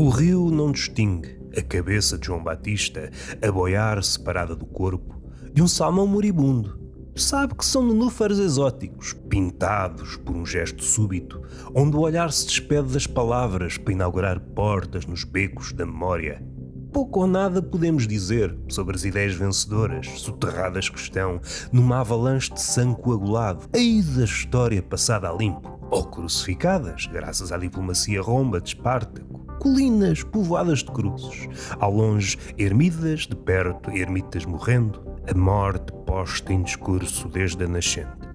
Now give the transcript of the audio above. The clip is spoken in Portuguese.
O rio não distingue a cabeça de João Batista a boiar separada do corpo de um salmão moribundo. Sabe que são nenúfares exóticos, pintados por um gesto súbito, onde o olhar se despede das palavras para inaugurar portas nos becos da memória. Pouco ou nada podemos dizer sobre as ideias vencedoras, soterradas que estão numa avalanche de sangue coagulado, aí da história passada a limpo, ou crucificadas graças à diplomacia romba de Espartaco, colinas povoadas de cruzes, ao longe ermidas, de perto ermitas morrendo, a morte posta em discurso desde a nascente.